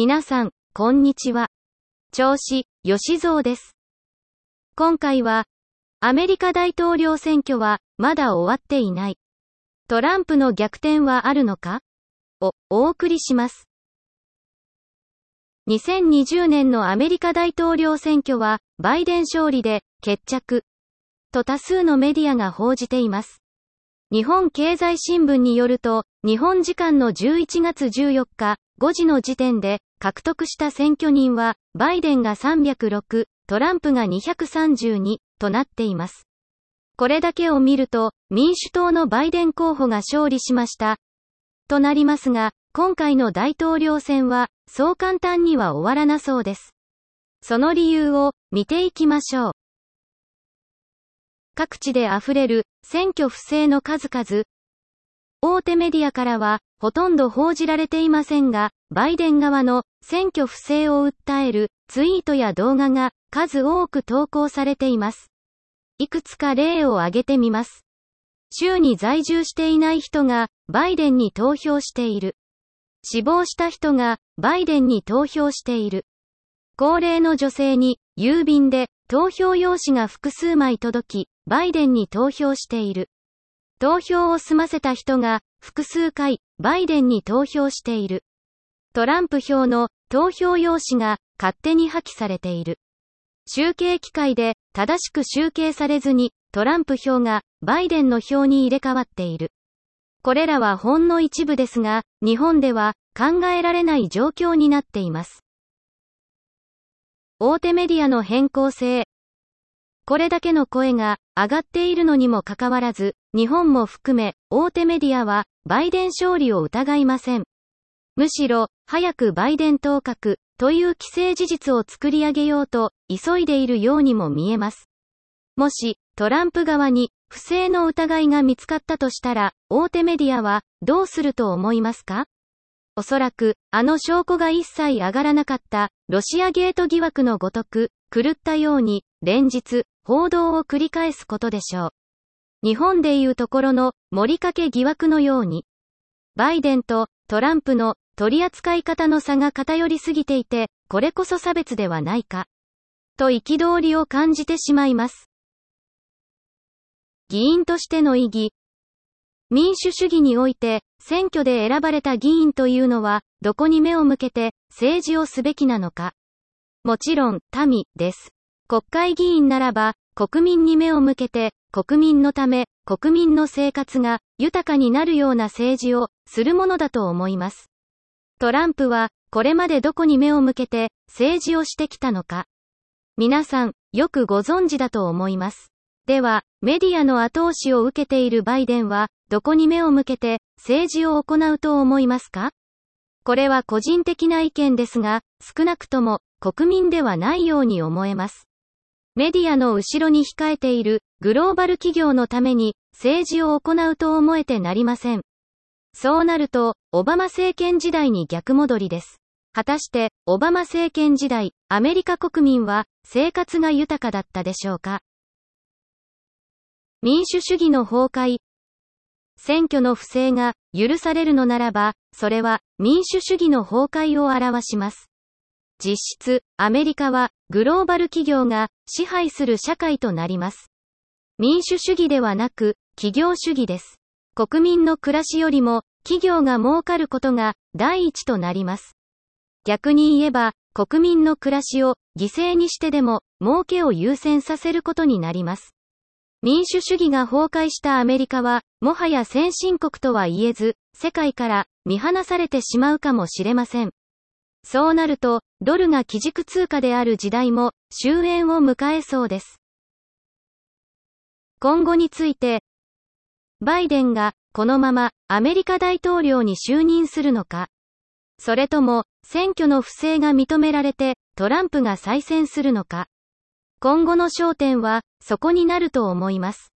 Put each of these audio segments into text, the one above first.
皆さん、こんにちは。調子、吉蔵です。今回は、アメリカ大統領選挙は、まだ終わっていない。トランプの逆転はあるのか？を、お送りします。2020年のアメリカ大統領選挙は、バイデン勝利で、決着。と多数のメディアが報じています。日本経済新聞によると、日本時間の11月14日、5時の時点で、獲得した選挙人は、バイデンが306、トランプが232、となっています。これだけを見ると、民主党のバイデン候補が勝利しました。となりますが、今回の大統領選は、そう簡単には終わらなそうです。その理由を、見ていきましょう。各地で溢れる、選挙不正の数々。大手メディアからは、ほとんど報じられていませんが、バイデン側の選挙不正を訴えるツイートや動画が数多く投稿されています。いくつか例を挙げてみます。州に在住していない人がバイデンに投票している。死亡した人がバイデンに投票している。高齢の女性に郵便で投票用紙が複数枚届き、バイデンに投票している。投票を済ませた人が複数回バイデンに投票している。トランプ票の投票用紙が勝手に破棄されている。集計機械で正しく集計されずにトランプ票がバイデンの票に入れ替わっている。これらはほんの一部ですが、日本では考えられない状況になっています。大手メディアの変更性。これだけの声が上がっているのにもかかわらず、日本も含め大手メディアはバイデン勝利を疑いません。むしろ、早くバイデン当確という既成事実を作り上げようと急いでいるようにも見えます。もし、トランプ側に不正の疑いが見つかったとしたら、大手メディアはどうすると思いますか？おそらく、あの証拠が一切上がらなかった、ロシアゲート疑惑のごとく、狂ったように、連日、報道を繰り返すことでしょう。日本でいうところの、森かけ疑惑のように。バイデンとトランプの取り扱い方の差が偏りすぎていて、これこそ差別ではないか。と憤りを感じてしまいます。議員としての意義。民主主義において、選挙で選ばれた議員というのは、どこに目を向けて、政治をすべきなのか。もちろん、民、です。国会議員ならば、国民に目を向けて、国民のため、国民の生活が豊かになるような政治をするものだと思います。トランプは、これまでどこに目を向けて政治をしてきたのか。皆さん、よくご存知だと思います。では、メディアの後押しを受けているバイデンは、どこに目を向けて政治を行うと思いますか？これは個人的な意見ですが、少なくとも国民ではないように思えます。メディアの後ろに控えているグローバル企業のために政治を行うと思えてなりません。そうなると、オバマ政権時代に逆戻りです。果たして、オバマ政権時代、アメリカ国民は生活が豊かだったでしょうか？民主主義の崩壊。選挙の不正が許されるのならば、それは民主主義の崩壊を表します。実質、アメリカはグローバル企業が支配する社会となります。民主主義ではなく、企業主義です。国民の暮らしよりも、企業が儲かることが第一となります。逆に言えば、国民の暮らしを犠牲にしてでも、儲けを優先させることになります。民主主義が崩壊したアメリカは、もはや先進国とは言えず、世界から見放されてしまうかもしれません。そうなると、ドルが基軸通貨である時代も終焉を迎えそうです。今後について、バイデンがこのままアメリカ大統領に就任するのか、それとも選挙の不正が認められてトランプが再選するのか。今後の焦点はそこになると思います。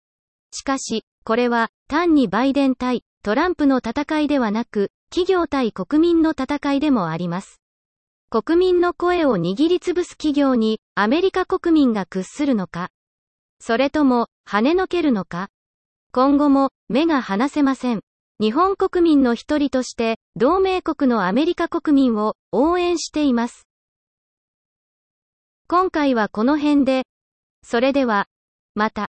しかし、これは単にバイデン対トランプの戦いではなく、企業対国民の戦いでもあります。国民の声を握りつぶす企業にアメリカ国民が屈するのか。それとも跳ねのけるのか。今後も目が離せません。日本国民の一人として同盟国のアメリカ国民を応援しています。今回はこの辺で、それでは、また。